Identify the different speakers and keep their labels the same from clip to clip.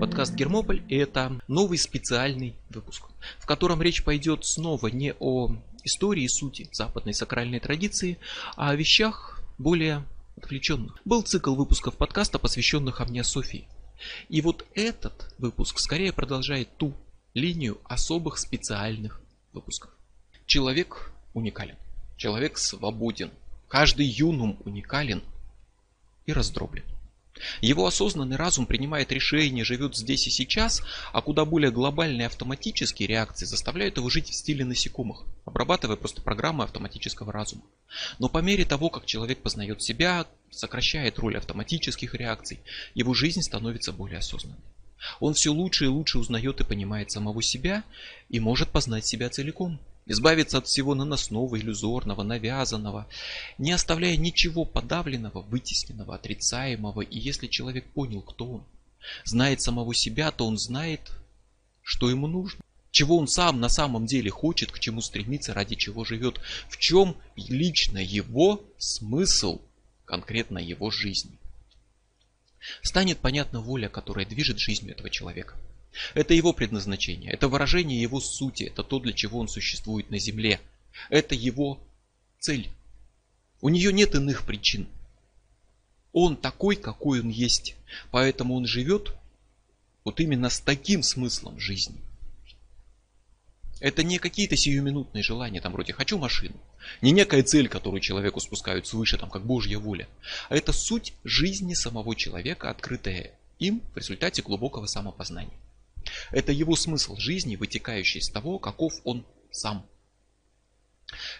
Speaker 1: Подкаст Гермополь – это новый специальный выпуск, в котором речь пойдет снова не о истории и сути западной сакральной традиции, а о вещах более отвлеченных. Был цикл выпусков подкаста, посвященных Амниософии. И вот этот выпуск скорее продолжает ту линию особых специальных выпусков. Человек уникален. Человек свободен. Каждый юнум уникален и раздроблен. Его осознанный разум принимает решения, живет здесь и сейчас, а куда более глобальные автоматические реакции заставляют его жить в стиле насекомых, обрабатывая просто программы автоматического разума. Но по мере того, как человек познает себя, сокращает роль автоматических реакций, его жизнь становится более осознанной. Он все лучше и лучше узнает и понимает самого себя и может познать себя целиком избавиться от всего наносного, иллюзорного, навязанного, не оставляя ничего подавленного, вытесненного, отрицаемого. И если человек понял, кто он, знает самого себя, то он знает, что ему нужно. Чего он сам на самом деле хочет, к чему стремится, ради чего живет, в чем лично его смысл, конкретно его жизни. Станет понятна воля, которая движет жизнью этого человека – это его предназначение, это выражение его сути, это то, для чего он существует на земле. Это его цель. У нее нет иных причин. Он такой, какой он есть. Поэтому он живет вот именно с таким смыслом жизни. Это не какие-то сиюминутные желания, там вроде «хочу машину». Не некая цель, которую человеку спускают свыше, там как Божья воля. А это суть жизни самого человека, открытая им в результате глубокого самопознания. Это его смысл жизни, вытекающий из того, каков он сам.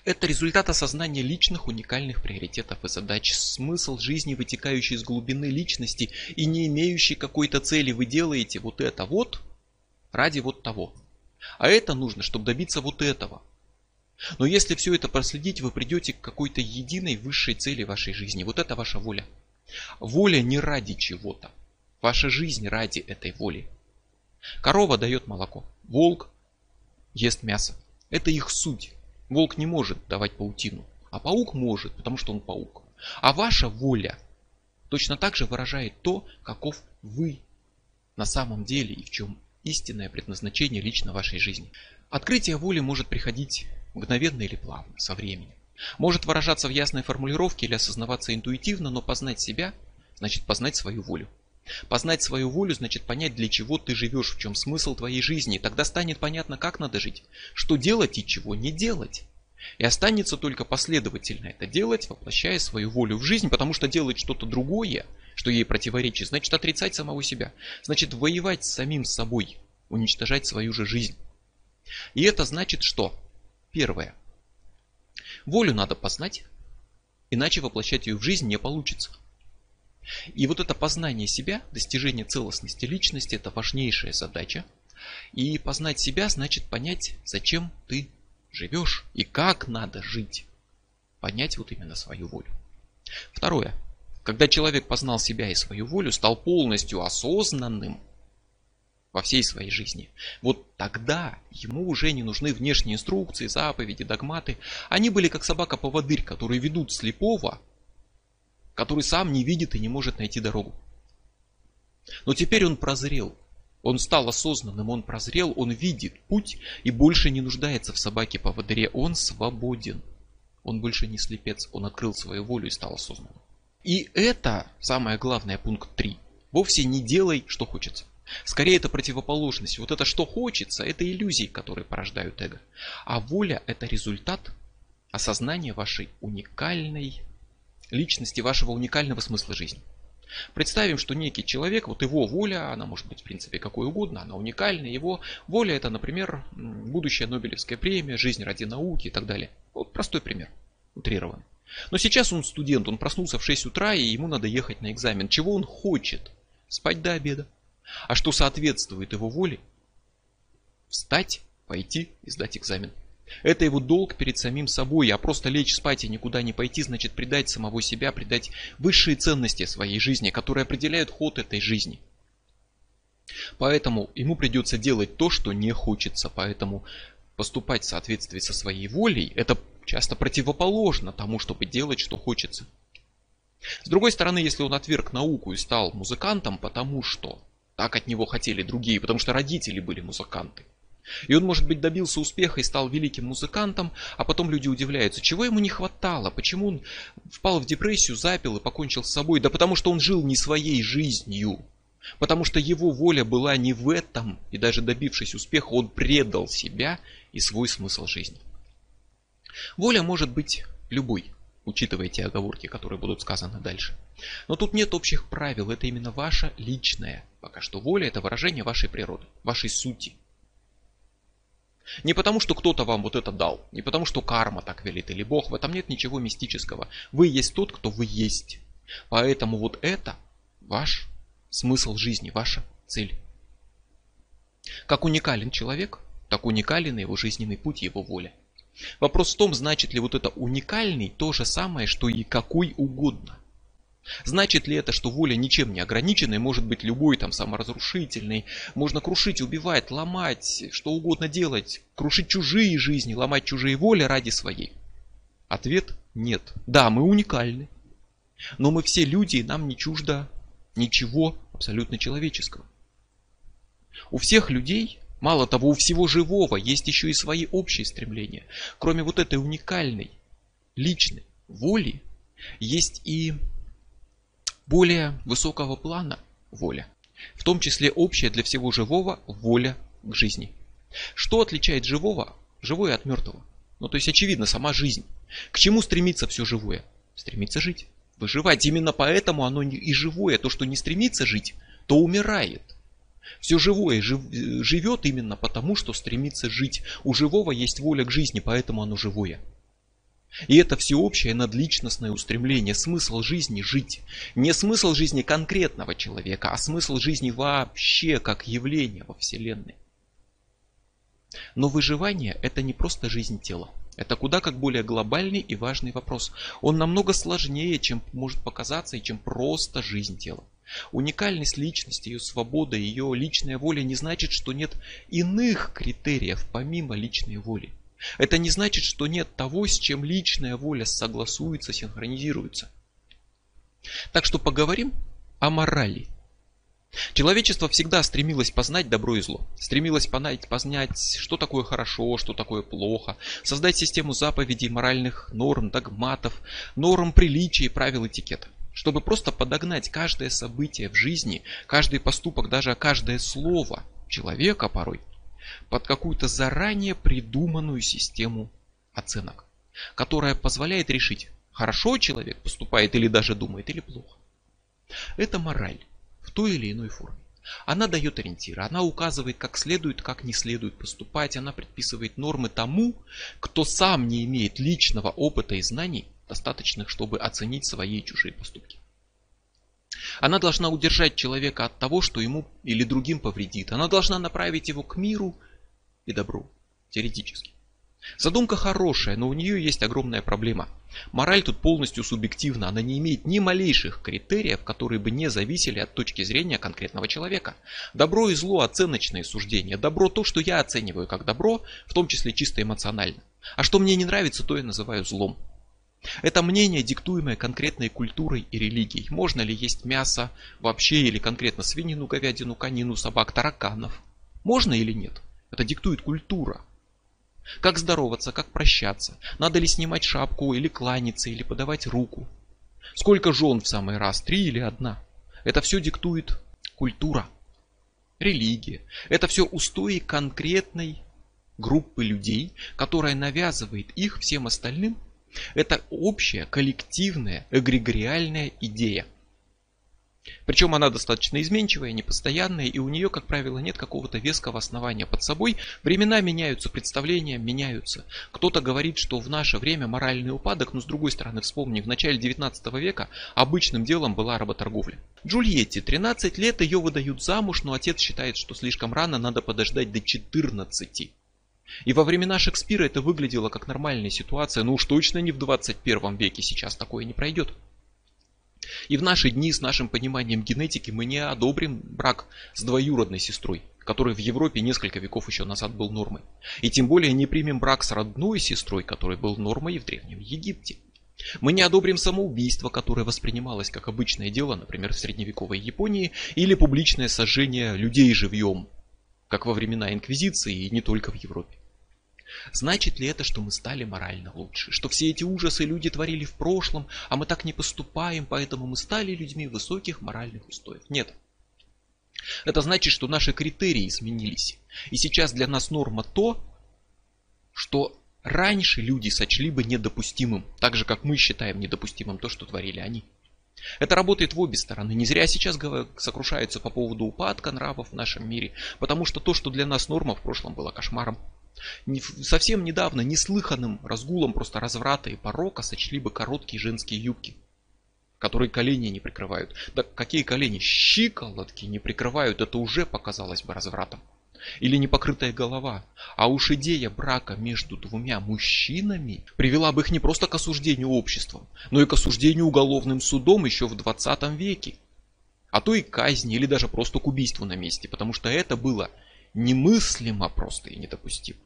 Speaker 1: Это результат осознания личных уникальных приоритетов и задач, смысл жизни, вытекающий из глубины личности и не имеющий какой-то цели. Вы делаете вот это вот ради вот того. А это нужно, чтобы добиться вот этого. Но если все это проследить, вы придете к какой-то единой высшей цели вашей жизни. Вот это ваша воля. Воля не ради чего-то. Ваша жизнь ради этой воли. Корова дает молоко. Волк ест мясо. Это их суть. Волк не может давать паутину. А паук может, потому что он паук. А ваша воля точно так же выражает то, каков вы на самом деле и в чем истинное предназначение лично вашей жизни. Открытие воли может приходить мгновенно или плавно, со временем. Может выражаться в ясной формулировке или осознаваться интуитивно, но познать себя значит познать свою волю. Познать свою волю значит понять, для чего ты живешь, в чем смысл твоей жизни. Тогда станет понятно, как надо жить, что делать и чего не делать. И останется только последовательно это делать, воплощая свою волю в жизнь, потому что делать что-то другое, что ей противоречит, значит отрицать самого себя, значит воевать с самим собой, уничтожать свою же жизнь. И это значит что? Первое. Волю надо познать, иначе воплощать ее в жизнь не получится. И вот это познание себя, достижение целостности личности, это важнейшая задача. И познать себя значит понять, зачем ты живешь и как надо жить. Понять вот именно свою волю. Второе. Когда человек познал себя и свою волю, стал полностью осознанным во всей своей жизни, вот тогда ему уже не нужны внешние инструкции, заповеди, догматы. Они были как собака-поводырь, которые ведут слепого который сам не видит и не может найти дорогу. Но теперь он прозрел. Он стал осознанным, он прозрел, он видит путь и больше не нуждается в собаке по водыре. Он свободен. Он больше не слепец, он открыл свою волю и стал осознанным. И это, самое главное, пункт 3. Вовсе не делай, что хочется. Скорее это противоположность. Вот это что хочется, это иллюзии, которые порождают эго. А воля это результат осознания вашей уникальной личности, вашего уникального смысла жизни. Представим, что некий человек, вот его воля, она может быть в принципе какой угодно, она уникальная, его воля это, например, будущая Нобелевская премия, жизнь ради науки и так далее. Вот простой пример, утрирован. Но сейчас он студент, он проснулся в 6 утра и ему надо ехать на экзамен. Чего он хочет? Спать до обеда. А что соответствует его воле? Встать, пойти и сдать экзамен. Это его долг перед самим собой, а просто лечь спать и никуда не пойти, значит предать самого себя, предать высшие ценности своей жизни, которые определяют ход этой жизни. Поэтому ему придется делать то, что не хочется. Поэтому поступать в соответствии со своей волей, это часто противоположно тому, чтобы делать, что хочется. С другой стороны, если он отверг науку и стал музыкантом, потому что так от него хотели другие, потому что родители были музыканты, и он, может быть, добился успеха и стал великим музыкантом, а потом люди удивляются, чего ему не хватало, почему он впал в депрессию, запил и покончил с собой. Да потому что он жил не своей жизнью. Потому что его воля была не в этом, и даже добившись успеха, он предал себя и свой смысл жизни. Воля может быть любой, учитывая те оговорки, которые будут сказаны дальше. Но тут нет общих правил, это именно ваша личная. Пока что воля это выражение вашей природы, вашей сути. Не потому, что кто-то вам вот это дал, не потому, что карма так велит или Бог, в этом нет ничего мистического. Вы есть тот, кто вы есть. Поэтому вот это ваш смысл жизни, ваша цель. Как уникален человек, так уникален его жизненный путь, его воля. Вопрос в том, значит ли вот это уникальный то же самое, что и какой угодно. Значит ли это, что воля ничем не ограниченная, может быть любой там саморазрушительной, можно крушить, убивать, ломать, что угодно делать, крушить чужие жизни, ломать чужие воли ради своей? Ответ нет. Да, мы уникальны. Но мы все люди, и нам не чуждо ничего абсолютно человеческого. У всех людей, мало того, у всего живого есть еще и свои общие стремления. Кроме вот этой уникальной, личной воли, есть и более высокого плана воля. В том числе общая для всего живого воля к жизни. Что отличает живого, живое от мертвого? Ну то есть очевидно, сама жизнь. К чему стремится все живое? Стремится жить, выживать. Именно поэтому оно и живое. То, что не стремится жить, то умирает. Все живое жив, живет именно потому, что стремится жить. У живого есть воля к жизни, поэтому оно живое. И это всеобщее надличностное устремление, смысл жизни жить. Не смысл жизни конкретного человека, а смысл жизни вообще как явление во Вселенной. Но выживание это не просто жизнь тела. Это куда как более глобальный и важный вопрос. Он намного сложнее, чем может показаться, и чем просто жизнь тела. Уникальность личности, ее свобода, ее личная воля не значит, что нет иных критериев помимо личной воли. Это не значит, что нет того, с чем личная воля согласуется, синхронизируется. Так что поговорим о морали. Человечество всегда стремилось познать добро и зло. Стремилось понять, познать, что такое хорошо, что такое плохо. Создать систему заповедей, моральных норм, догматов, норм приличия и правил этикета. Чтобы просто подогнать каждое событие в жизни, каждый поступок, даже каждое слово человека порой под какую-то заранее придуманную систему оценок, которая позволяет решить, хорошо человек поступает или даже думает, или плохо. Это мораль в той или иной форме. Она дает ориентиры, она указывает, как следует, как не следует поступать, она предписывает нормы тому, кто сам не имеет личного опыта и знаний, достаточных, чтобы оценить свои и чужие поступки. Она должна удержать человека от того, что ему или другим повредит. Она должна направить его к миру и добру. Теоретически. Задумка хорошая, но у нее есть огромная проблема. Мораль тут полностью субъективна, она не имеет ни малейших критериев, которые бы не зависели от точки зрения конкретного человека. Добро и зло – оценочные суждения. Добро – то, что я оцениваю как добро, в том числе чисто эмоционально. А что мне не нравится, то я называю злом. Это мнение, диктуемое конкретной культурой и религией. Можно ли есть мясо вообще или конкретно свинину, говядину, конину, собак, тараканов? Можно или нет? Это диктует культура. Как здороваться, как прощаться? Надо ли снимать шапку или кланяться, или подавать руку? Сколько жен в самый раз? Три или одна? Это все диктует культура, религия. Это все устои конкретной группы людей, которая навязывает их всем остальным это общая, коллективная, эгрегориальная идея. Причем она достаточно изменчивая, непостоянная, и у нее, как правило, нет какого-то веского основания под собой. Времена меняются, представления меняются. Кто-то говорит, что в наше время моральный упадок, но с другой стороны, вспомни, в начале 19 века обычным делом была работорговля. Джульетте 13 лет, ее выдают замуж, но отец считает, что слишком рано, надо подождать до 14. И во времена Шекспира это выглядело как нормальная ситуация, но уж точно не в 21 веке сейчас такое не пройдет. И в наши дни с нашим пониманием генетики мы не одобрим брак с двоюродной сестрой, который в Европе несколько веков еще назад был нормой. И тем более не примем брак с родной сестрой, который был нормой в Древнем Египте. Мы не одобрим самоубийство, которое воспринималось как обычное дело, например, в средневековой Японии, или публичное сожжение людей живьем, как во времена Инквизиции и не только в Европе. Значит ли это, что мы стали морально лучше? Что все эти ужасы люди творили в прошлом, а мы так не поступаем, поэтому мы стали людьми высоких моральных устоев? Нет. Это значит, что наши критерии изменились. И сейчас для нас норма то, что раньше люди сочли бы недопустимым, так же как мы считаем недопустимым то, что творили они. Это работает в обе стороны. Не зря сейчас сокрушаются по поводу упадка нравов в нашем мире, потому что то, что для нас норма, в прошлом было кошмаром. Совсем недавно неслыханным разгулом просто разврата и порока сочли бы короткие женские юбки, которые колени не прикрывают. Да какие колени? Щиколотки не прикрывают, это уже показалось бы развратом. Или непокрытая голова. А уж идея брака между двумя мужчинами привела бы их не просто к осуждению обществом, но и к осуждению уголовным судом еще в 20 веке. А то и казни, или даже просто к убийству на месте, потому что это было немыслимо просто и недопустимо.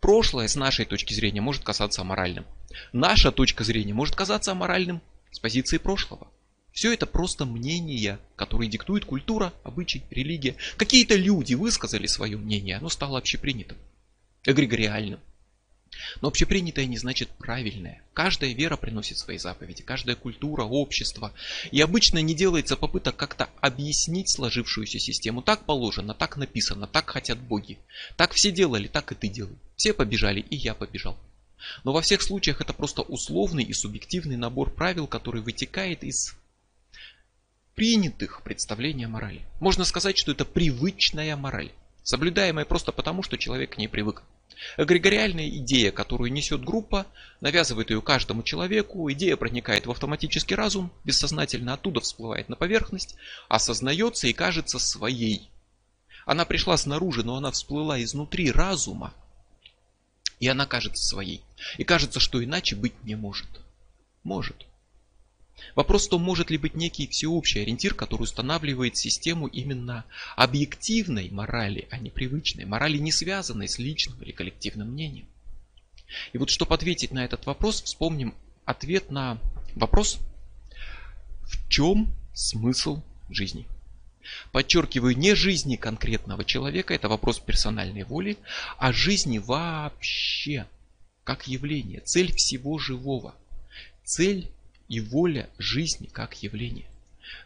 Speaker 1: Прошлое с нашей точки зрения может казаться аморальным. Наша точка зрения может казаться аморальным с позиции прошлого. Все это просто мнения, которые диктует культура, обычай, религия. Какие-то люди высказали свое мнение, оно стало общепринятым, эгрегориальным. Но общепринятое не значит правильное. Каждая вера приносит свои заповеди, каждая культура, общество. И обычно не делается попыток как-то объяснить сложившуюся систему. Так положено, так написано, так хотят боги. Так все делали, так и ты делай. Все побежали, и я побежал. Но во всех случаях это просто условный и субъективный набор правил, который вытекает из принятых представлений о морали. Можно сказать, что это привычная мораль, соблюдаемая просто потому, что человек к ней привык. Эгрегориальная идея, которую несет группа, навязывает ее каждому человеку, идея проникает в автоматический разум, бессознательно оттуда всплывает на поверхность, осознается и кажется своей. Она пришла снаружи, но она всплыла изнутри разума, и она кажется своей. И кажется, что иначе быть не может. Может. Вопрос в том, может ли быть некий всеобщий ориентир, который устанавливает систему именно объективной морали, а не привычной, морали не связанной с личным или коллективным мнением. И вот чтобы ответить на этот вопрос, вспомним ответ на вопрос, в чем смысл жизни. Подчеркиваю, не жизни конкретного человека, это вопрос персональной воли, а жизни вообще, как явление, цель всего живого. Цель и воля жизни как явление.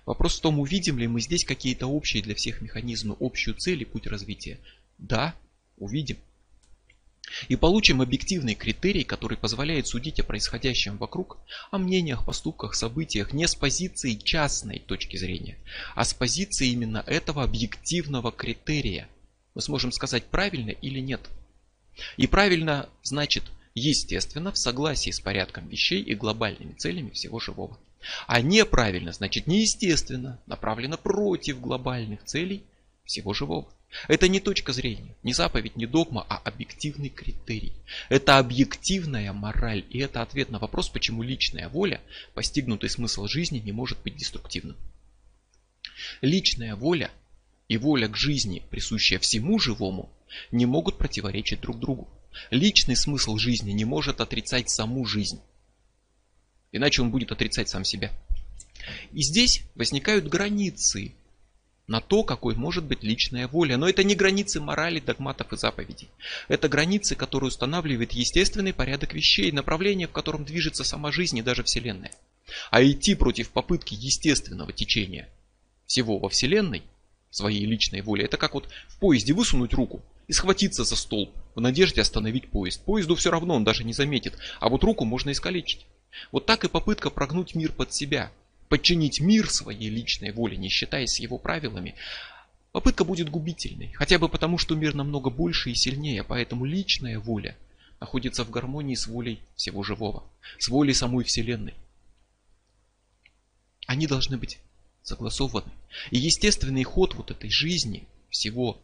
Speaker 1: Вопрос в том, увидим ли мы здесь какие-то общие для всех механизмы, общую цель и путь развития. Да, увидим. И получим объективный критерий, который позволяет судить о происходящем вокруг, о мнениях, поступках, событиях не с позиции частной точки зрения, а с позиции именно этого объективного критерия. Мы сможем сказать правильно или нет. И правильно значит естественно, в согласии с порядком вещей и глобальными целями всего живого. А неправильно, значит неестественно, направлено против глобальных целей всего живого. Это не точка зрения, не заповедь, не догма, а объективный критерий. Это объективная мораль, и это ответ на вопрос, почему личная воля, постигнутый смысл жизни, не может быть деструктивным. Личная воля и воля к жизни, присущая всему живому, не могут противоречить друг другу. Личный смысл жизни не может отрицать саму жизнь. Иначе он будет отрицать сам себя. И здесь возникают границы на то, какой может быть личная воля. Но это не границы морали, догматов и заповедей. Это границы, которые устанавливает естественный порядок вещей, направление, в котором движется сама жизнь и даже Вселенная. А идти против попытки естественного течения всего во Вселенной, своей личной воли, это как вот в поезде высунуть руку и схватиться за столб в надежде остановить поезд. Поезду все равно он даже не заметит, а вот руку можно искалечить. Вот так и попытка прогнуть мир под себя, подчинить мир своей личной воле, не считаясь его правилами, попытка будет губительной. Хотя бы потому, что мир намного больше и сильнее, поэтому личная воля находится в гармонии с волей всего живого, с волей самой Вселенной. Они должны быть согласованы. И естественный ход вот этой жизни, всего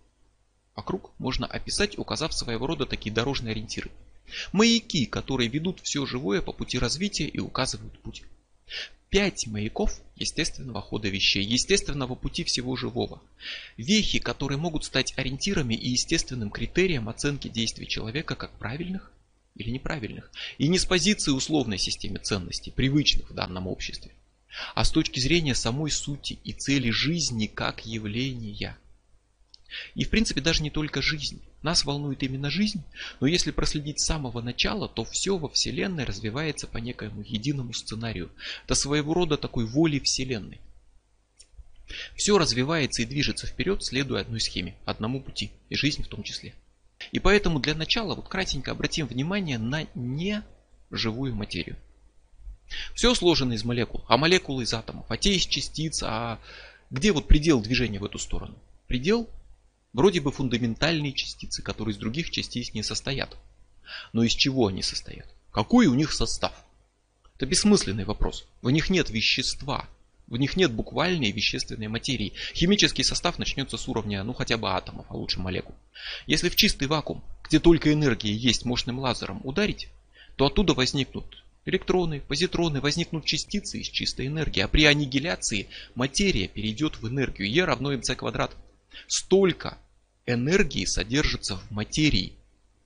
Speaker 1: Вокруг можно описать, указав своего рода такие дорожные ориентиры. Маяки, которые ведут все живое по пути развития и указывают путь. пять маяков естественного хода вещей, естественного пути всего живого. Вехи, которые могут стать ориентирами и естественным критерием оценки действий человека как правильных или неправильных. И не с позиции условной системы ценностей, привычных в данном обществе, а с точки зрения самой сути и цели жизни как явления. И в принципе даже не только жизнь. Нас волнует именно жизнь, но если проследить с самого начала, то все во Вселенной развивается по некоему единому сценарию. Это своего рода такой воли Вселенной. Все развивается и движется вперед, следуя одной схеме, одному пути, и жизнь в том числе. И поэтому для начала вот кратенько обратим внимание на неживую материю. Все сложено из молекул, а молекулы из атомов, а те из частиц, а где вот предел движения в эту сторону? Предел Вроде бы фундаментальные частицы, которые из других частиц не состоят. Но из чего они состоят? Какой у них состав? Это бессмысленный вопрос. В них нет вещества. В них нет буквальной вещественной материи. Химический состав начнется с уровня, ну хотя бы атомов, а лучше молекул. Если в чистый вакуум, где только энергия есть мощным лазером ударить, то оттуда возникнут электроны, позитроны, возникнут частицы из чистой энергии. А при аннигиляции материя перейдет в энергию. Е равно mc квадрат. Столько энергии содержится в материи.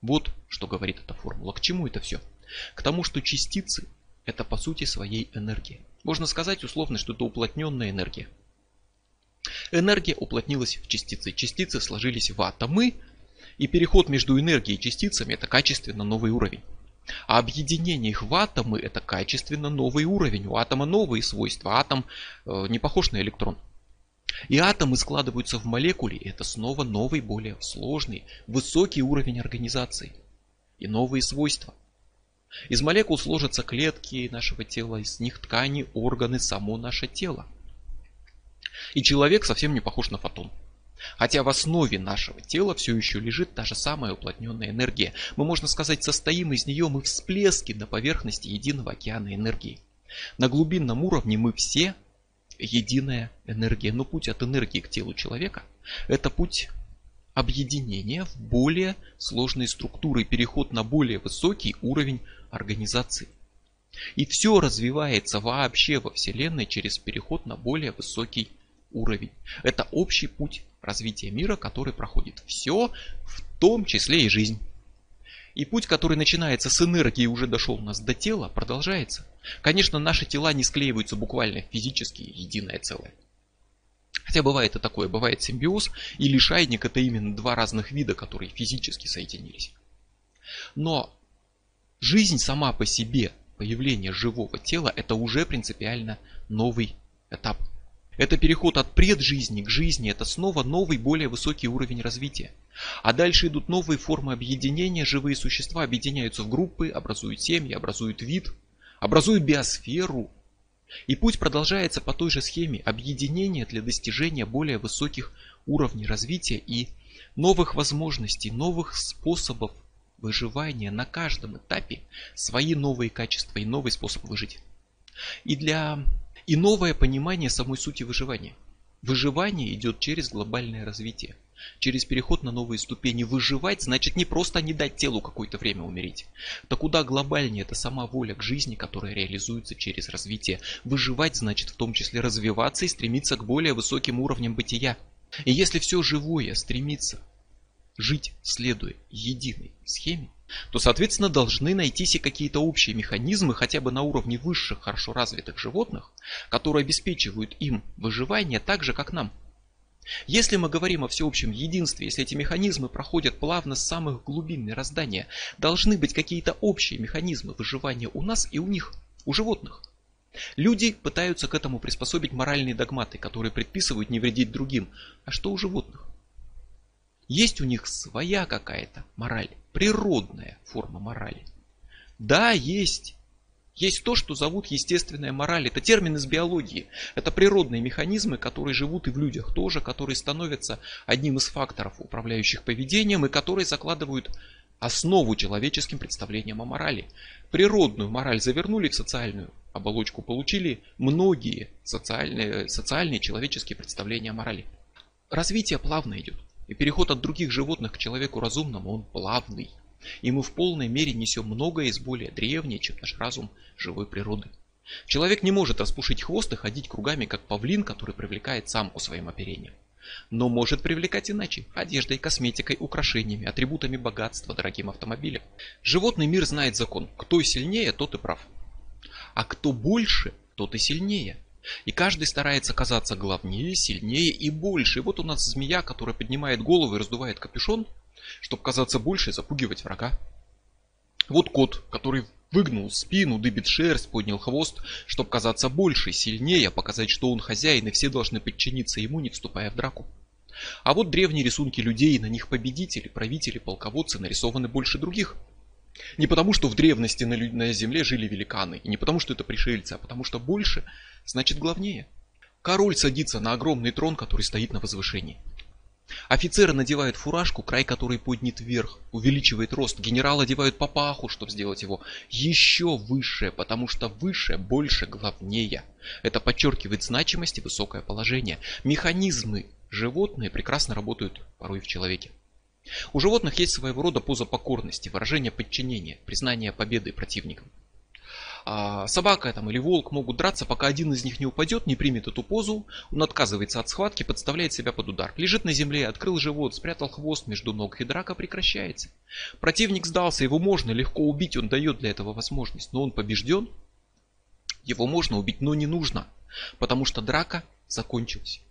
Speaker 1: Вот что говорит эта формула. К чему это все? К тому, что частицы это по сути своей энергия. Можно сказать условно, что это уплотненная энергия. Энергия уплотнилась в частицы. Частицы сложились в атомы. И переход между энергией и частицами это качественно новый уровень. А объединение их в атомы это качественно новый уровень. У атома новые свойства. Атом э, не похож на электрон. И атомы складываются в молекуле, и это снова новый, более сложный, высокий уровень организации. И новые свойства. Из молекул сложатся клетки нашего тела, из них ткани, органы, само наше тело. И человек совсем не похож на фотон. Хотя в основе нашего тела все еще лежит та же самая уплотненная энергия. Мы, можно сказать, состоим из нее, мы всплески на поверхности единого океана энергии. На глубинном уровне мы все единая энергия. Но путь от энергии к телу человека – это путь объединения в более сложные структуры, переход на более высокий уровень организации. И все развивается вообще во Вселенной через переход на более высокий уровень. Это общий путь развития мира, который проходит все, в том числе и жизнь. И путь, который начинается с энергии и уже дошел у нас до тела, продолжается. Конечно, наши тела не склеиваются буквально физически единое целое. Хотя бывает и такое, бывает симбиоз и лишайник это именно два разных вида, которые физически соединились. Но жизнь сама по себе, появление живого тела, это уже принципиально новый этап. Это переход от преджизни к жизни, это снова новый, более высокий уровень развития. А дальше идут новые формы объединения, живые существа объединяются в группы, образуют семьи, образуют вид, образуют биосферу. И путь продолжается по той же схеме объединения для достижения более высоких уровней развития и новых возможностей, новых способов выживания на каждом этапе, свои новые качества и новый способ выжить. И для и новое понимание самой сути выживания. Выживание идет через глобальное развитие. Через переход на новые ступени выживать значит не просто не дать телу какое-то время умереть. То куда глобальнее это сама воля к жизни, которая реализуется через развитие. Выживать значит в том числе развиваться и стремиться к более высоким уровням бытия. И если все живое стремится жить, следуя единой схеме, то, соответственно, должны найтись и какие-то общие механизмы, хотя бы на уровне высших, хорошо развитых животных, которые обеспечивают им выживание так же, как нам. Если мы говорим о всеобщем единстве, если эти механизмы проходят плавно с самых глубин мироздания, должны быть какие-то общие механизмы выживания у нас и у них, у животных. Люди пытаются к этому приспособить моральные догматы, которые предписывают не вредить другим. А что у животных? Есть у них своя какая-то мораль, природная форма морали. Да, есть. Есть то, что зовут естественная мораль. Это термин из биологии. Это природные механизмы, которые живут и в людях тоже, которые становятся одним из факторов, управляющих поведением, и которые закладывают основу человеческим представлениям о морали. Природную мораль завернули в социальную оболочку, получили многие социальные, социальные человеческие представления о морали. Развитие плавно идет. И переход от других животных к человеку разумному, он плавный. И мы в полной мере несем многое из более древней, чем наш разум живой природы. Человек не может распушить хвост и ходить кругами, как павлин, который привлекает самку своим оперением. Но может привлекать иначе – одеждой, косметикой, украшениями, атрибутами богатства, дорогим автомобилем. Животный мир знает закон. Кто сильнее, тот и прав. А кто больше, тот и сильнее. И каждый старается казаться главнее, сильнее и больше. И вот у нас змея, которая поднимает голову и раздувает капюшон, чтобы казаться больше и запугивать врага. Вот кот, который выгнул спину, дыбит шерсть, поднял хвост, чтобы казаться больше, сильнее, показать, что он хозяин, и все должны подчиниться ему, не вступая в драку. А вот древние рисунки людей, на них победители, правители, полководцы нарисованы больше других. Не потому, что в древности на, на земле жили великаны, и не потому, что это пришельцы, а потому, что больше значит главнее. Король садится на огромный трон, который стоит на возвышении. Офицеры надевают фуражку, край которой поднят вверх, увеличивает рост. Генерал одевают папаху, чтобы сделать его еще выше, потому что выше, больше, главнее. Это подчеркивает значимость и высокое положение. Механизмы животные прекрасно работают порой в человеке. У животных есть своего рода поза покорности, выражение подчинения, признание победы противникам. А собака там, или волк могут драться, пока один из них не упадет, не примет эту позу, он отказывается от схватки, подставляет себя под удар. Лежит на земле, открыл живот, спрятал хвост между ног, и драка прекращается. Противник сдался, его можно легко убить, он дает для этого возможность, но он побежден, его можно убить, но не нужно, потому что драка закончилась.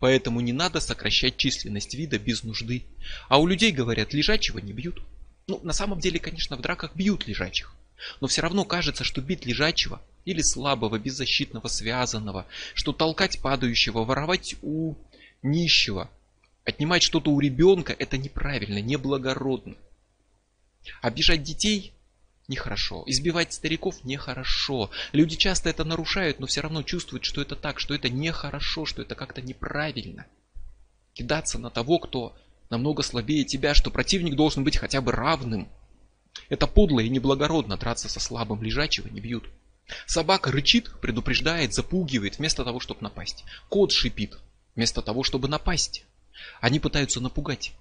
Speaker 1: Поэтому не надо сокращать численность вида без нужды. А у людей, говорят, лежачего не бьют. Ну, на самом деле, конечно, в драках бьют лежачих. Но все равно кажется, что бить лежачего или слабого, беззащитного, связанного, что толкать падающего, воровать у нищего, отнимать что-то у ребенка, это неправильно, неблагородно. Обижать детей нехорошо. Избивать стариков нехорошо. Люди часто это нарушают, но все равно чувствуют, что это так, что это нехорошо, что это как-то неправильно. Кидаться на того, кто намного слабее тебя, что противник должен быть хотя бы равным – это подло и неблагородно драться со слабым лежачего не бьют. Собака рычит, предупреждает, запугивает, вместо того, чтобы напасть. Кот шипит, вместо того, чтобы напасть. Они пытаются напугать.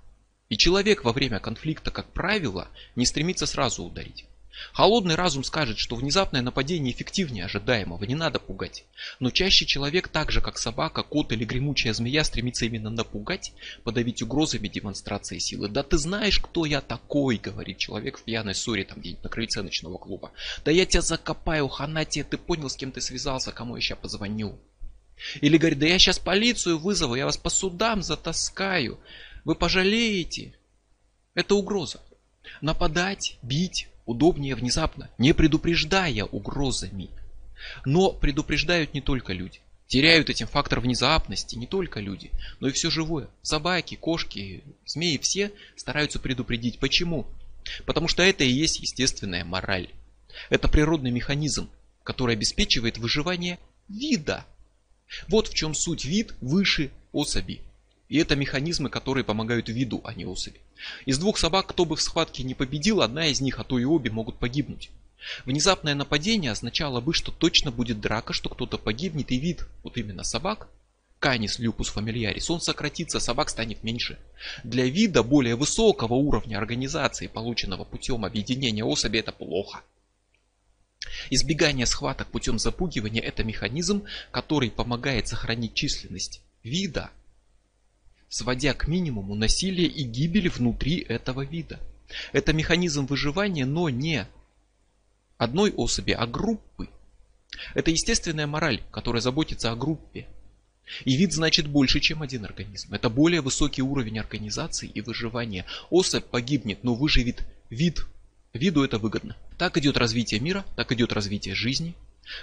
Speaker 1: И человек во время конфликта, как правило, не стремится сразу ударить. Холодный разум скажет, что внезапное нападение эффективнее ожидаемого, не надо пугать. Но чаще человек, так же как собака, кот или гремучая змея, стремится именно напугать, подавить угрозами демонстрации силы. «Да ты знаешь, кто я такой», — говорит человек в пьяной ссоре там где-нибудь на крыльце ночного клуба. «Да я тебя закопаю, хана тебе, ты понял, с кем ты связался, кому я сейчас позвоню». Или говорит, да я сейчас полицию вызову, я вас по судам затаскаю. Вы пожалеете. Это угроза. Нападать, бить, удобнее внезапно, не предупреждая угрозами. Но предупреждают не только люди. Теряют этим фактор внезапности не только люди, но и все живое. Собаки, кошки, змеи все стараются предупредить. Почему? Потому что это и есть естественная мораль. Это природный механизм, который обеспечивает выживание вида. Вот в чем суть вид выше особи. И это механизмы, которые помогают виду, а не особи. Из двух собак, кто бы в схватке не победил, одна из них, а то и обе могут погибнуть. Внезапное нападение означало бы, что точно будет драка, что кто-то погибнет, и вид, вот именно собак, Canis lupus familiaris, он сократится, собак станет меньше. Для вида более высокого уровня организации, полученного путем объединения особи, это плохо. Избегание схваток путем запугивания – это механизм, который помогает сохранить численность вида сводя к минимуму насилие и гибель внутри этого вида. Это механизм выживания, но не одной особи, а группы. Это естественная мораль, которая заботится о группе. И вид значит больше, чем один организм. Это более высокий уровень организации и выживания. Особь погибнет, но выживет вид. Виду это выгодно. Так идет развитие мира, так идет развитие жизни.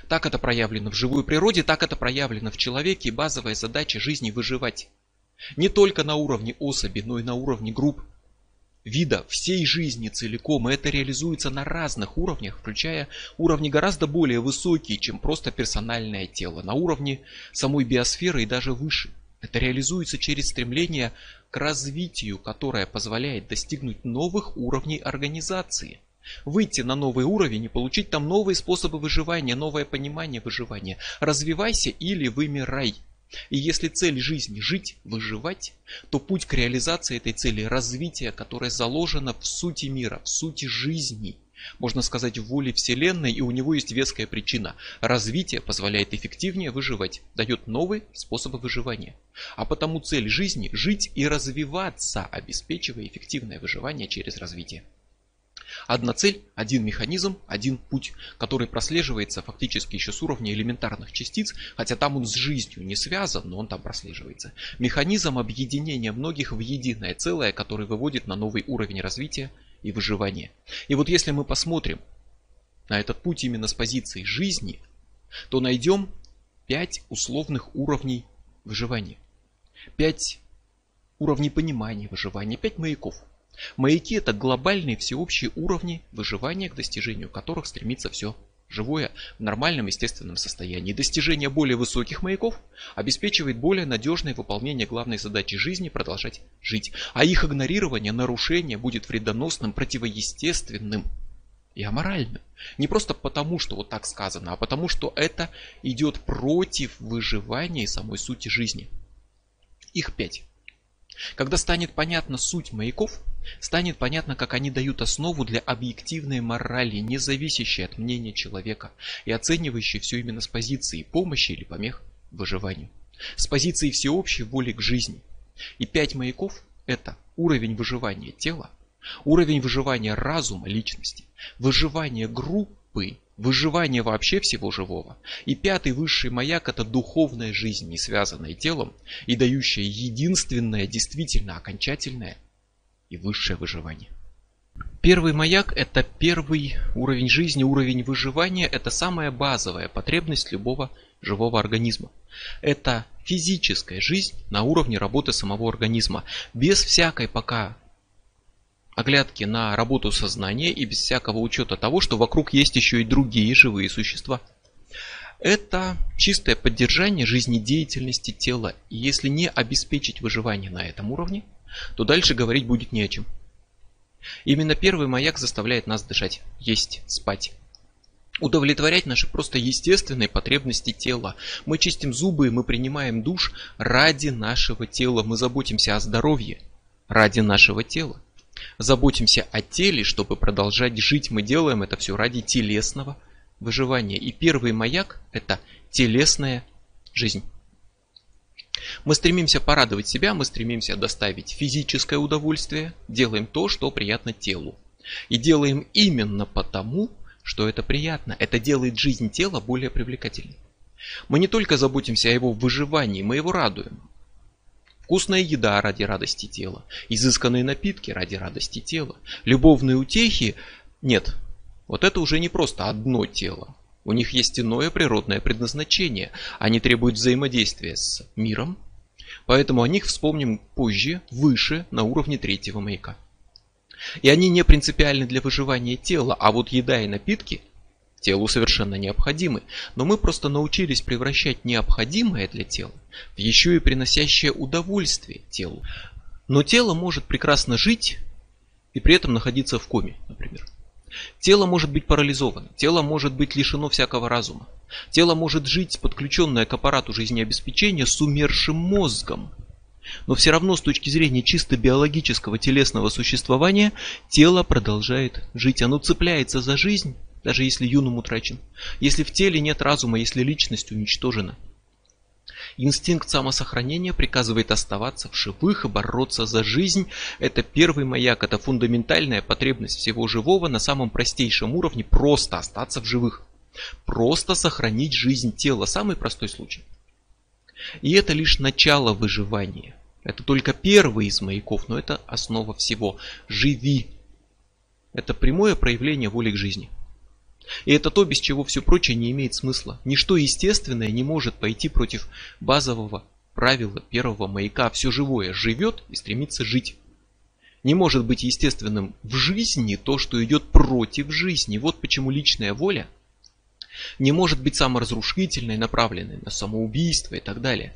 Speaker 1: Так это проявлено в живой природе, так это проявлено в человеке. Базовая задача жизни выживать. Не только на уровне особи, но и на уровне групп вида всей жизни целиком. И это реализуется на разных уровнях, включая уровни гораздо более высокие, чем просто персональное тело. На уровне самой биосферы и даже выше. Это реализуется через стремление к развитию, которое позволяет достигнуть новых уровней организации. Выйти на новый уровень и получить там новые способы выживания, новое понимание выживания. Развивайся или вымирай. И если цель жизни жить, выживать, то путь к реализации этой цели развитие, которое заложено в сути мира, в сути жизни. можно сказать, в воле Вселенной, и у него есть веская причина. Развитие позволяет эффективнее выживать, дает новые способы выживания. А потому цель жизни – жить и развиваться, обеспечивая эффективное выживание через развитие. Одна цель, один механизм, один путь, который прослеживается фактически еще с уровня элементарных частиц, хотя там он с жизнью не связан, но он там прослеживается. Механизм объединения многих в единое целое, который выводит на новый уровень развития и выживания. И вот если мы посмотрим на этот путь именно с позиции жизни, то найдем пять условных уровней выживания. Пять уровней понимания выживания, пять маяков. Маяки это глобальные всеобщие уровни выживания, к достижению которых стремится все живое в нормальном естественном состоянии. Достижение более высоких маяков обеспечивает более надежное выполнение главной задачи жизни продолжать жить. А их игнорирование, нарушение будет вредоносным, противоестественным и аморальным. Не просто потому, что вот так сказано, а потому, что это идет против выживания и самой сути жизни. Их пять. Когда станет понятна суть маяков, станет понятно, как они дают основу для объективной морали, не зависящей от мнения человека и оценивающей все именно с позиции помощи или помех выживанию. С позиции всеобщей воли к жизни. И пять маяков – это уровень выживания тела, уровень выживания разума личности, выживание группы выживание вообще всего живого. И пятый высший маяк это духовная жизнь, не связанная телом и дающая единственное, действительно окончательное и высшее выживание. Первый маяк – это первый уровень жизни, уровень выживания – это самая базовая потребность любого живого организма. Это физическая жизнь на уровне работы самого организма, без всякой пока оглядки на работу сознания и без всякого учета того, что вокруг есть еще и другие живые существа. Это чистое поддержание жизнедеятельности тела. И если не обеспечить выживание на этом уровне, то дальше говорить будет не о чем. Именно первый маяк заставляет нас дышать, есть, спать. Удовлетворять наши просто естественные потребности тела. Мы чистим зубы, мы принимаем душ ради нашего тела. Мы заботимся о здоровье ради нашего тела заботимся о теле, чтобы продолжать жить. Мы делаем это все ради телесного выживания. И первый маяк – это телесная жизнь. Мы стремимся порадовать себя, мы стремимся доставить физическое удовольствие, делаем то, что приятно телу. И делаем именно потому, что это приятно. Это делает жизнь тела более привлекательной. Мы не только заботимся о его выживании, мы его радуем. Вкусная еда ради радости тела, изысканные напитки ради радости тела, любовные утехи нет. Вот это уже не просто одно тело. У них есть иное природное предназначение. Они требуют взаимодействия с миром. Поэтому о них вспомним позже, выше, на уровне третьего маяка. И они не принципиальны для выживания тела, а вот еда и напитки – телу совершенно необходимы, но мы просто научились превращать необходимое для тела в еще и приносящее удовольствие телу. Но тело может прекрасно жить и при этом находиться в коме, например. Тело может быть парализовано, тело может быть лишено всякого разума. Тело может жить, подключенное к аппарату жизнеобеспечения, с умершим мозгом. Но все равно с точки зрения чисто биологического телесного существования, тело продолжает жить. Оно цепляется за жизнь даже если юным утрачен, если в теле нет разума, если личность уничтожена. Инстинкт самосохранения приказывает оставаться в живых и бороться за жизнь. Это первый маяк, это фундаментальная потребность всего живого на самом простейшем уровне просто остаться в живых. Просто сохранить жизнь тела. Самый простой случай. И это лишь начало выживания. Это только первый из маяков, но это основа всего. Живи. Это прямое проявление воли к жизни. И это то, без чего все прочее не имеет смысла. Ничто естественное не может пойти против базового правила первого маяка. Все живое живет и стремится жить. Не может быть естественным в жизни то, что идет против жизни. Вот почему личная воля не может быть саморазрушительной, направленной на самоубийство и так далее.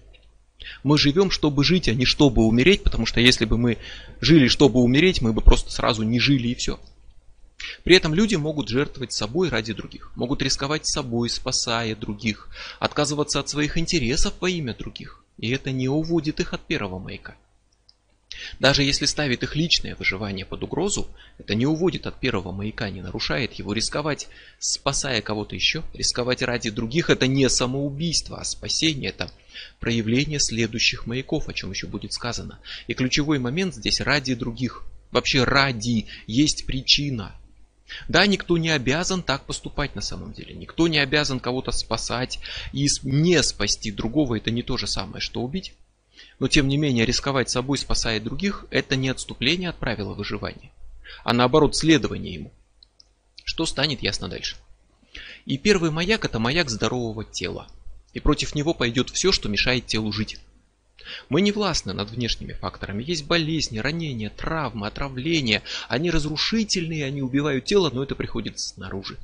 Speaker 1: Мы живем, чтобы жить, а не чтобы умереть, потому что если бы мы жили, чтобы умереть, мы бы просто сразу не жили и все. При этом люди могут жертвовать собой ради других, могут рисковать собой, спасая других, отказываться от своих интересов во имя других. И это не уводит их от первого маяка. Даже если ставит их личное выживание под угрозу, это не уводит от первого маяка, не нарушает его. Рисковать, спасая кого-то еще, рисковать ради других, это не самоубийство, а спасение, это проявление следующих маяков, о чем еще будет сказано. И ключевой момент здесь ради других. Вообще ради есть причина. Да, никто не обязан так поступать на самом деле. Никто не обязан кого-то спасать. И не спасти другого это не то же самое, что убить. Но тем не менее рисковать собой, спасая других, это не отступление от правила выживания, а наоборот следование ему. Что станет ясно дальше. И первый маяк это маяк здорового тела. И против него пойдет все, что мешает телу жить. Мы не властны над внешними факторами. Есть болезни, ранения, травмы, отравления. Они разрушительные, они убивают тело, но это приходит снаружи.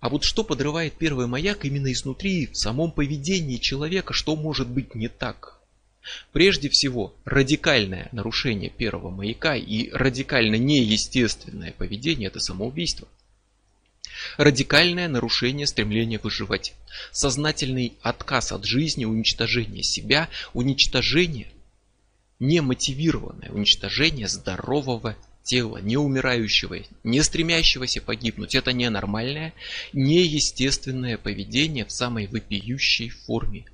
Speaker 1: А вот что подрывает первый маяк именно изнутри, в самом поведении человека, что может быть не так? Прежде всего, радикальное нарушение первого маяка и радикально неестественное поведение – это самоубийство. Радикальное нарушение стремления выживать. Сознательный отказ от жизни, уничтожение себя, уничтожение, немотивированное уничтожение здорового тела, не умирающего, не стремящегося погибнуть. Это ненормальное, неестественное поведение в самой вопиющей форме.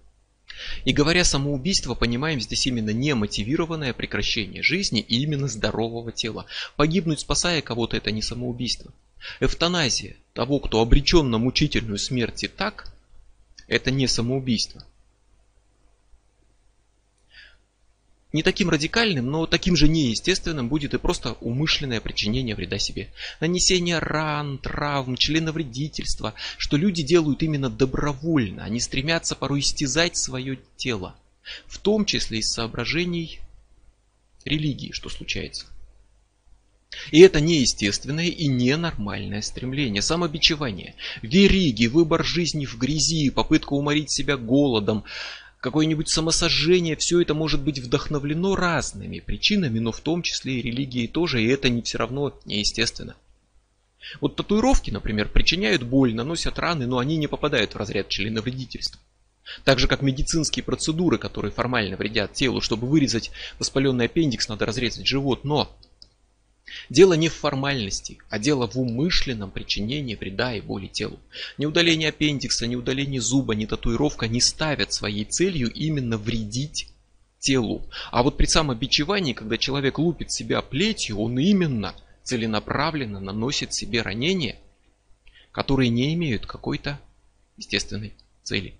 Speaker 1: И говоря самоубийство, понимаем здесь именно немотивированное прекращение жизни и именно здорового тела. Погибнуть, спасая кого-то, это не самоубийство. Эвтаназия того, кто обречен на мучительную смерть и так, это не самоубийство. Не таким радикальным, но таким же неестественным будет и просто умышленное причинение вреда себе. Нанесение ран, травм, членовредительства, что люди делают именно добровольно. Они стремятся порой истязать свое тело. В том числе из соображений религии, что случается. И это неестественное и ненормальное стремление, самобичевание, вериги, выбор жизни в грязи, попытка уморить себя голодом, какое-нибудь самосожжение, все это может быть вдохновлено разными причинами, но в том числе и религией тоже, и это не все равно неестественно. Вот татуировки, например, причиняют боль, наносят раны, но они не попадают в разряд членовредительства. Так же, как медицинские процедуры, которые формально вредят телу, чтобы вырезать воспаленный аппендикс, надо разрезать живот, но Дело не в формальности, а дело в умышленном причинении вреда и боли телу. Ни удаление аппендикса, ни удаление зуба, ни татуировка не ставят своей целью именно вредить телу. А вот при самобичевании, когда человек лупит себя плетью, он именно целенаправленно наносит себе ранения, которые не имеют какой-то естественной цели.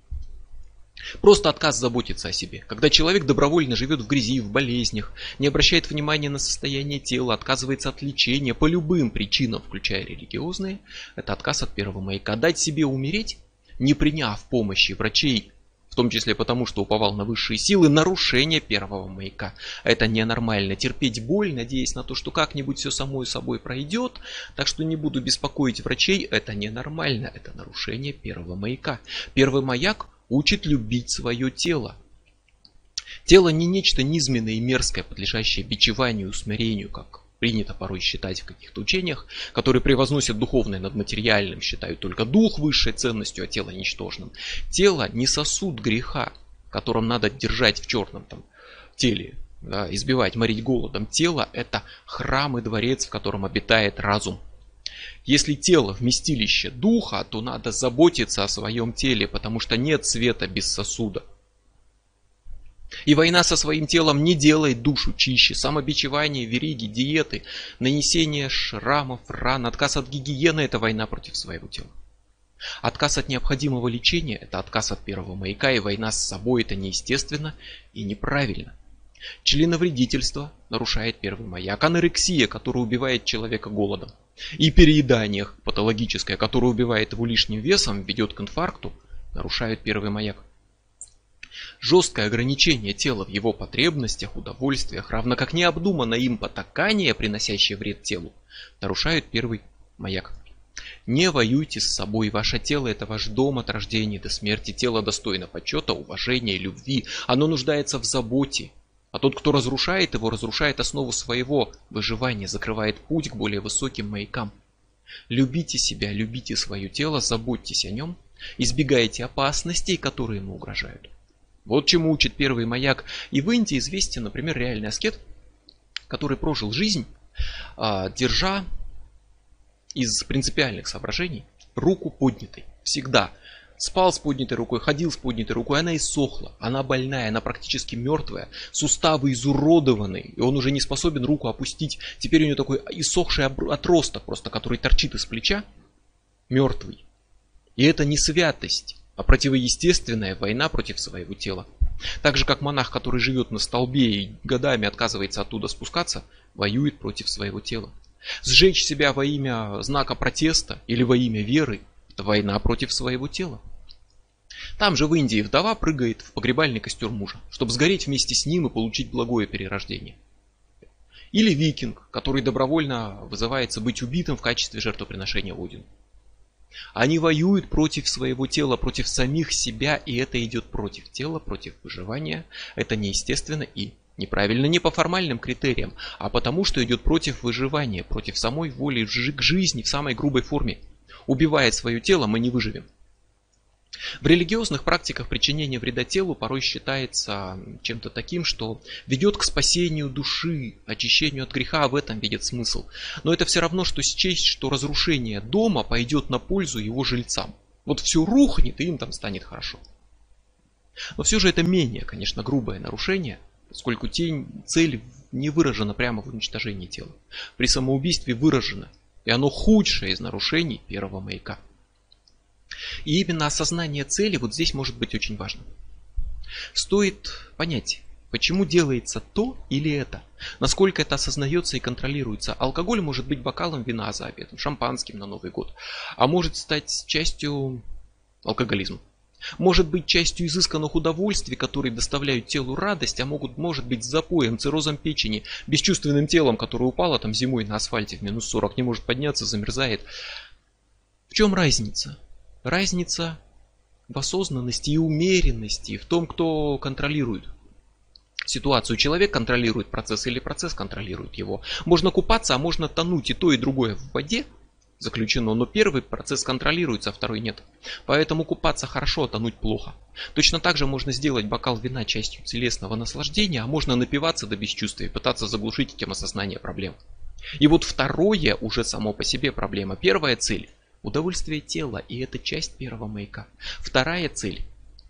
Speaker 1: Просто отказ заботиться о себе. Когда человек добровольно живет в грязи, в болезнях, не обращает внимания на состояние тела, отказывается от лечения по любым причинам, включая религиозные, это отказ от первого маяка. Дать себе умереть, не приняв помощи врачей, в том числе потому, что уповал на высшие силы, нарушение первого маяка. Это ненормально. Терпеть боль, надеясь на то, что как-нибудь все само собой пройдет, так что не буду беспокоить врачей, это ненормально. Это нарушение первого маяка. Первый маяк учит любить свое тело. Тело не нечто низменное и мерзкое, подлежащее бичеванию и усмирению, как принято порой считать в каких-то учениях, которые превозносят духовное над материальным, считают только дух высшей ценностью, а тело ничтожным. Тело не сосуд греха, которым надо держать в черном там, теле, да, избивать, морить голодом. Тело это храм и дворец, в котором обитает разум. Если тело вместилище духа, то надо заботиться о своем теле, потому что нет света без сосуда. И война со своим телом не делает душу чище. Самобичевание, вериги, диеты, нанесение шрамов, ран, отказ от гигиены – это война против своего тела. Отказ от необходимого лечения – это отказ от первого маяка, и война с собой – это неестественно и неправильно. Членовредительство нарушает первый маяк. Анорексия, которая убивает человека голодом. И переедание патологическое, которое убивает его лишним весом, ведет к инфаркту, нарушает первый маяк. Жесткое ограничение тела в его потребностях, удовольствиях, равно как необдуманное им потакание, приносящее вред телу, нарушают первый маяк. Не воюйте с собой, ваше тело это ваш дом от рождения до смерти, тело достойно почета, уважения, любви, оно нуждается в заботе, а тот, кто разрушает его, разрушает основу своего выживания, закрывает путь к более высоким маякам. Любите себя, любите свое тело, заботьтесь о нем, избегайте опасностей, которые ему угрожают. Вот чему учит первый маяк. И в Индии известен, например, реальный аскет, который прожил жизнь, а, держа из принципиальных соображений руку поднятой. Всегда. Спал с поднятой рукой, ходил с поднятой рукой, она иссохла, она больная, она практически мертвая, суставы изуродованы, и он уже не способен руку опустить. Теперь у него такой иссохший отросток просто, который торчит из плеча, мертвый. И это не святость, а противоестественная война против своего тела. Так же, как монах, который живет на столбе и годами отказывается оттуда спускаться, воюет против своего тела. Сжечь себя во имя знака протеста или во имя веры – это война против своего тела. Там же в Индии вдова прыгает в погребальный костер мужа, чтобы сгореть вместе с ним и получить благое перерождение. Или викинг, который добровольно вызывается быть убитым в качестве жертвоприношения Одину. Они воюют против своего тела, против самих себя, и это идет против тела, против выживания. Это неестественно и неправильно не по формальным критериям, а потому что идет против выживания, против самой воли к жизни в самой грубой форме. Убивая свое тело, мы не выживем. В религиозных практиках причинение вреда телу порой считается чем-то таким, что ведет к спасению души, очищению от греха, в этом видит смысл. Но это все равно, что счесть, что разрушение дома пойдет на пользу его жильцам. Вот все рухнет, и им там станет хорошо. Но все же это менее, конечно, грубое нарушение, поскольку тень, цель не выражена прямо в уничтожении тела. При самоубийстве выражена, и оно худшее из нарушений первого маяка. И именно осознание цели вот здесь может быть очень важным. Стоит понять, почему делается то или это, насколько это осознается и контролируется. Алкоголь может быть бокалом вина за обедом, шампанским на Новый год, а может стать частью алкоголизма. Может быть частью изысканных удовольствий, которые доставляют телу радость, а могут, может быть запоем, циррозом печени, бесчувственным телом, которое упало там зимой на асфальте в минус 40, не может подняться, замерзает. В чем разница? Разница в осознанности и умеренности, в том, кто контролирует ситуацию. Человек контролирует процесс или процесс контролирует его. Можно купаться, а можно тонуть и то, и другое в воде заключено, но первый процесс контролируется, а второй нет. Поэтому купаться хорошо, а тонуть плохо. Точно так же можно сделать бокал вина частью телесного наслаждения, а можно напиваться до бесчувствия и пытаться заглушить этим осознание проблем. И вот второе уже само по себе проблема. Первая цель Удовольствие тела, и это часть первого маяка. Вторая цель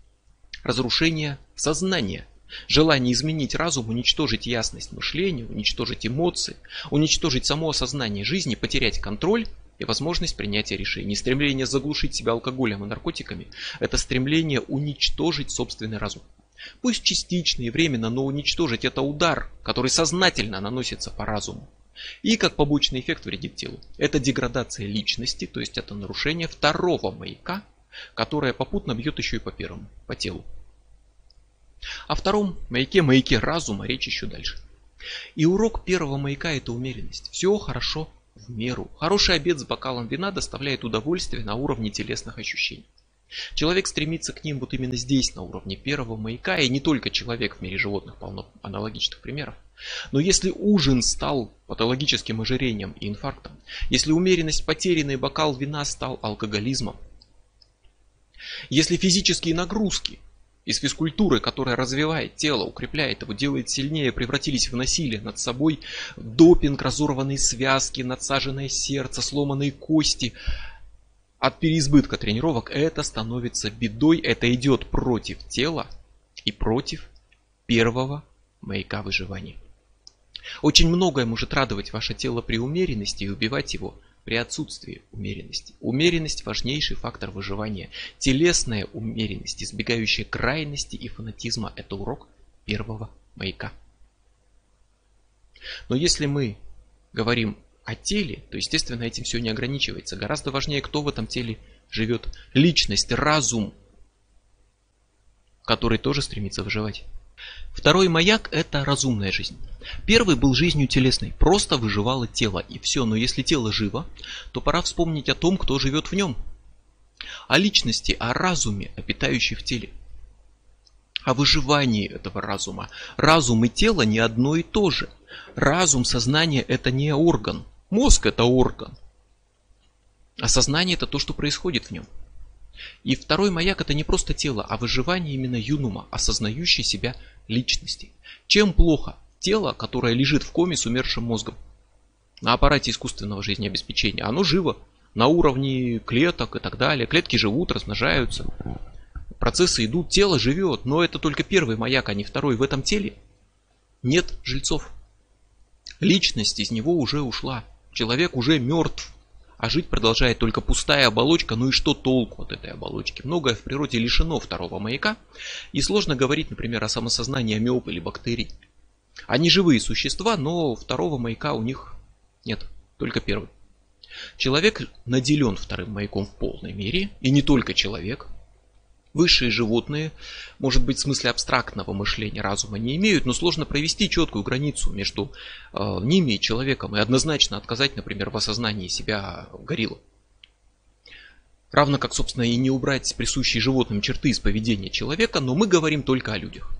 Speaker 1: – разрушение сознания. Желание изменить разум, уничтожить ясность мышления, уничтожить эмоции, уничтожить само осознание жизни, потерять контроль и возможность принятия решений. Стремление заглушить себя алкоголем и наркотиками – это стремление уничтожить собственный разум. Пусть частично и временно, но уничтожить это удар, который сознательно наносится по разуму. И как побочный эффект вредит телу. Это деградация личности, то есть это нарушение второго маяка, которое попутно бьет еще и по первому, по телу. О втором маяке, маяке разума, речь еще дальше. И урок первого маяка это умеренность. Все хорошо в меру. Хороший обед с бокалом вина доставляет удовольствие на уровне телесных ощущений. Человек стремится к ним вот именно здесь, на уровне первого маяка, и не только человек в мире животных, полно аналогичных примеров. Но если ужин стал патологическим ожирением и инфарктом, если умеренность потерянный бокал вина стал алкоголизмом, если физические нагрузки из физкультуры, которая развивает тело, укрепляет его, делает сильнее, превратились в насилие над собой, допинг, разорванные связки, надсаженное сердце, сломанные кости. От переизбытка тренировок это становится бедой, это идет против тела и против первого маяка выживания. Очень многое может радовать ваше тело при умеренности и убивать его при отсутствии умеренности. Умеренность – важнейший фактор выживания. Телесная умеренность, избегающая крайности и фанатизма – это урок первого маяка. Но если мы говорим о теле, то, естественно, этим все не ограничивается. Гораздо важнее, кто в этом теле живет. Личность, разум, который тоже стремится выживать. Второй маяк – это разумная жизнь. Первый был жизнью телесной, просто выживало тело и все. Но если тело живо, то пора вспомнить о том, кто живет в нем. О личности, о разуме, обитающей в теле. О выживании этого разума. Разум и тело не одно и то же. Разум, сознание – это не орган. Мозг – это орган. А сознание – это то, что происходит в нем. И второй маяк это не просто тело, а выживание именно юнума, осознающий себя личности. Чем плохо тело, которое лежит в коме с умершим мозгом? На аппарате искусственного жизнеобеспечения. Оно живо на уровне клеток и так далее. Клетки живут, размножаются. Процессы идут, тело живет, но это только первый маяк, а не второй. В этом теле нет жильцов. Личность из него уже ушла. Человек уже мертв. А жить продолжает только пустая оболочка, ну и что толку от этой оболочки? Многое в природе лишено второго маяка, и сложно говорить, например, о самосознании амеб или бактерий. Они живые существа, но второго маяка у них нет, только первый. Человек наделен вторым маяком в полной мере, и не только человек. Высшие животные, может быть, в смысле абстрактного мышления разума не имеют, но сложно провести четкую границу между э, ними и человеком и однозначно отказать, например, в осознании себя гориллу. Равно как, собственно, и не убрать присущие животным черты из поведения человека, но мы говорим только о людях.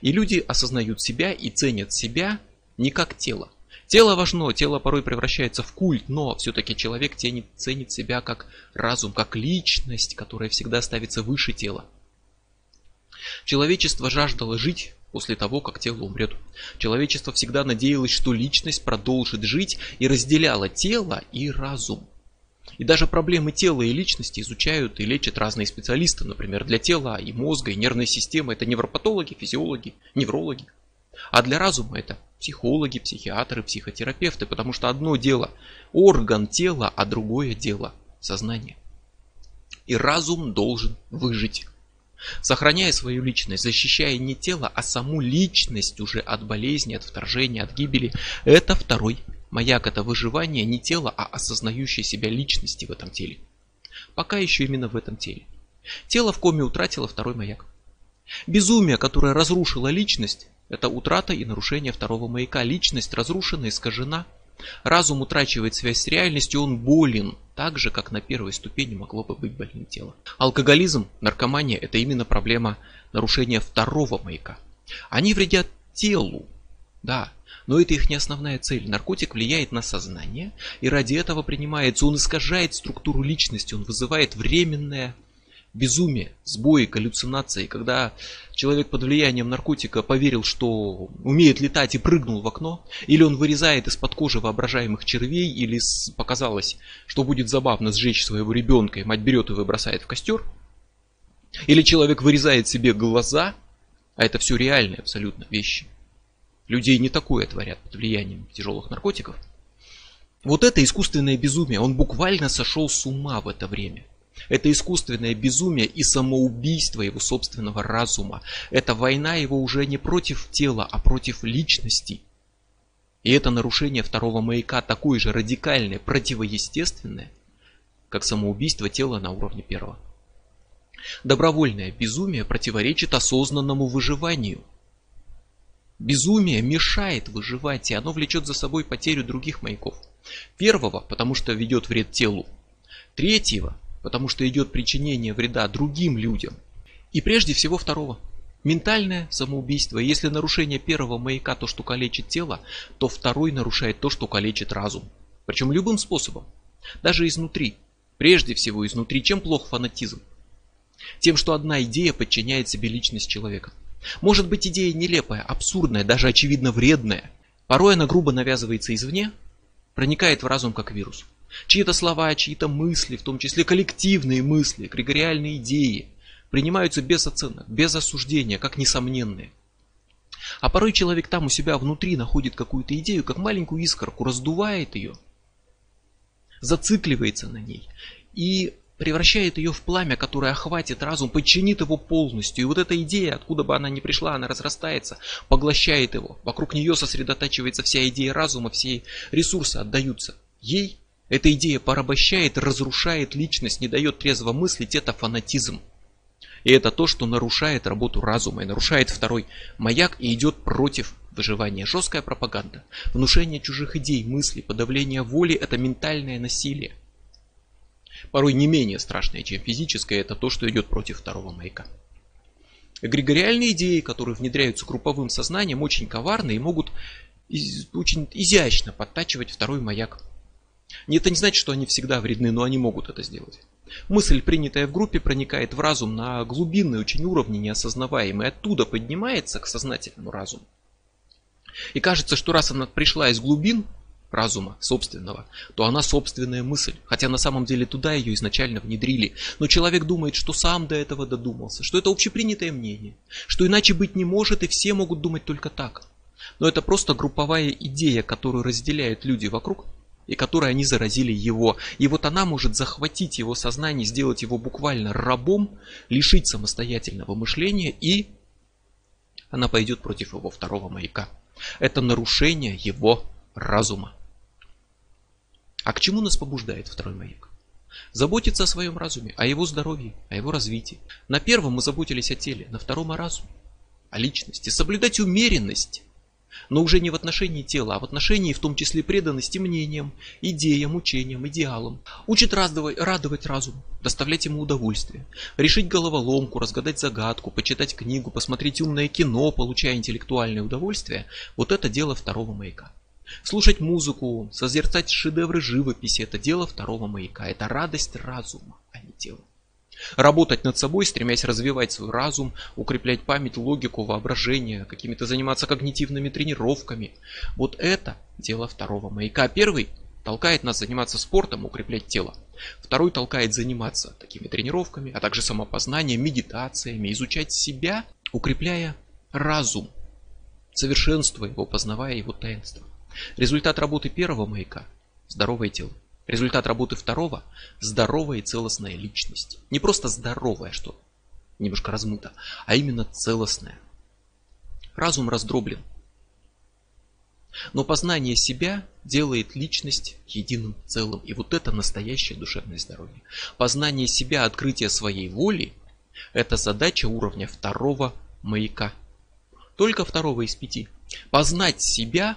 Speaker 1: И люди осознают себя и ценят себя не как тело, Тело важно, тело порой превращается в культ, но все-таки человек ценит, ценит себя как разум, как личность, которая всегда ставится выше тела. Человечество жаждало жить после того, как тело умрет. Человечество всегда надеялось, что личность продолжит жить и разделяло тело и разум. И даже проблемы тела и личности изучают и лечат разные специалисты. Например, для тела и мозга, и нервной системы это невропатологи, физиологи, неврологи. А для разума это психологи, психиатры, психотерапевты, потому что одно дело орган тела, а другое дело сознание. И разум должен выжить. Сохраняя свою личность, защищая не тело, а саму личность уже от болезни, от вторжения, от гибели, это второй маяк, это выживание не тела, а осознающей себя личности в этом теле. Пока еще именно в этом теле. Тело в коме утратило второй маяк. Безумие, которое разрушило личность, это утрата и нарушение второго маяка. Личность разрушена, искажена. Разум утрачивает связь с реальностью, он болен, так же, как на первой ступени могло бы быть больным тело. Алкоголизм, наркомания – это именно проблема нарушения второго маяка. Они вредят телу, да, но это их не основная цель. Наркотик влияет на сознание, и ради этого принимается. Он искажает структуру личности, он вызывает временное безумие, сбои, галлюцинации, когда человек под влиянием наркотика поверил, что умеет летать и прыгнул в окно, или он вырезает из-под кожи воображаемых червей, или показалось, что будет забавно сжечь своего ребенка, и мать берет его и бросает в костер, или человек вырезает себе глаза, а это все реальные абсолютно вещи. Людей не такое творят под влиянием тяжелых наркотиков. Вот это искусственное безумие, он буквально сошел с ума в это время. Это искусственное безумие и самоубийство его собственного разума. Это война его уже не против тела, а против личности. И это нарушение второго маяка такое же радикальное, противоестественное, как самоубийство тела на уровне первого. Добровольное безумие противоречит осознанному выживанию. Безумие мешает выживать, и оно влечет за собой потерю других маяков. Первого, потому что ведет вред телу. Третьего, потому что идет причинение вреда другим людям. И прежде всего второго. Ментальное самоубийство. Если нарушение первого маяка то, что калечит тело, то второй нарушает то, что калечит разум. Причем любым способом. Даже изнутри. Прежде всего изнутри. Чем плох фанатизм? Тем, что одна идея подчиняет себе личность человека. Может быть идея нелепая, абсурдная, даже очевидно вредная. Порой она грубо навязывается извне, проникает в разум как вирус. Чьи-то слова, чьи-то мысли, в том числе коллективные мысли, эгрегориальные идеи, принимаются без оценок, без осуждения, как несомненные. А порой человек там у себя внутри находит какую-то идею, как маленькую искорку, раздувает ее, зацикливается на ней и превращает ее в пламя, которое охватит разум, подчинит его полностью. И вот эта идея, откуда бы она ни пришла, она разрастается, поглощает его. Вокруг нее сосредотачивается вся идея разума, все ресурсы отдаются ей эта идея порабощает, разрушает личность, не дает трезво мыслить, это фанатизм. И это то, что нарушает работу разума и нарушает второй маяк и идет против выживания. Жесткая пропаганда, внушение чужих идей, мыслей, подавление воли – это ментальное насилие. Порой не менее страшное, чем физическое, это то, что идет против второго маяка. Эгрегориальные идеи, которые внедряются групповым сознанием, очень коварны и могут очень изящно подтачивать второй маяк это не значит, что они всегда вредны, но они могут это сделать. Мысль, принятая в группе, проникает в разум на глубинные очень уровни неосознаваемые, оттуда поднимается к сознательному разуму. И кажется, что раз она пришла из глубин разума собственного, то она собственная мысль. Хотя на самом деле туда ее изначально внедрили. Но человек думает, что сам до этого додумался, что это общепринятое мнение, что иначе быть не может и все могут думать только так. Но это просто групповая идея, которую разделяют люди вокруг и которой они заразили его. И вот она может захватить его сознание, сделать его буквально рабом, лишить самостоятельного мышления и она пойдет против его второго маяка. Это нарушение его разума. А к чему нас побуждает второй маяк? Заботиться о своем разуме, о его здоровье, о его развитии. На первом мы заботились о теле, на втором о разуме, о личности. Соблюдать умеренность но уже не в отношении тела, а в отношении в том числе преданности мнениям, идеям, учениям, идеалам. Учит радовать, радовать разум, доставлять ему удовольствие, решить головоломку, разгадать загадку, почитать книгу, посмотреть умное кино, получая интеллектуальное удовольствие. Вот это дело второго маяка. Слушать музыку, созерцать шедевры живописи – это дело второго маяка. Это радость разума, а не тела. Работать над собой, стремясь развивать свой разум, укреплять память, логику, воображение, какими-то заниматься когнитивными тренировками. Вот это дело второго маяка. Первый толкает нас заниматься спортом, укреплять тело. Второй толкает заниматься такими тренировками, а также самопознанием, медитациями, изучать себя, укрепляя разум, совершенствуя его, познавая его таинство. Результат работы первого маяка – здоровое тело. Результат работы второго – здоровая и целостная личность. Не просто здоровая, что немножко размыто, а именно целостная. Разум раздроблен. Но познание себя делает личность единым целым. И вот это настоящее душевное здоровье. Познание себя, открытие своей воли – это задача уровня второго маяка. Только второго из пяти. Познать себя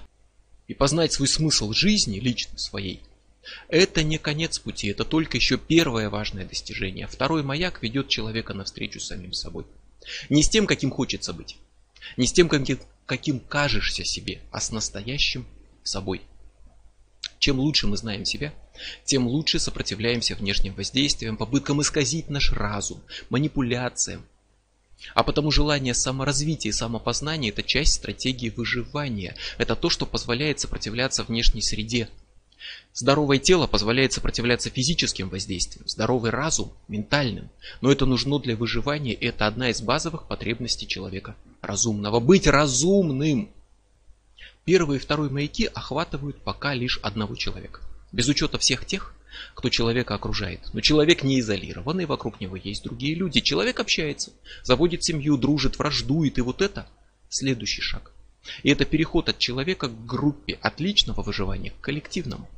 Speaker 1: и познать свой смысл жизни, лично своей – это не конец пути, это только еще первое важное достижение. Второй маяк ведет человека навстречу с самим собой. Не с тем, каким хочется быть, не с тем, каким, каким кажешься себе, а с настоящим собой. Чем лучше мы знаем себя, тем лучше сопротивляемся внешним воздействиям, попыткам исказить наш разум, манипуляциям. А потому желание саморазвития и самопознания – это часть стратегии выживания. Это то, что позволяет сопротивляться внешней среде, Здоровое тело позволяет сопротивляться физическим воздействиям, здоровый разум – ментальным. Но это нужно для выживания, и это одна из базовых потребностей человека разумного. Быть разумным! Первый и второй маяки охватывают пока лишь одного человека. Без учета всех тех, кто человека окружает. Но человек не изолирован, и вокруг него есть другие люди. Человек общается, заводит семью, дружит, враждует, и вот это следующий шаг. И это переход от человека к группе, от личного выживания к коллективному.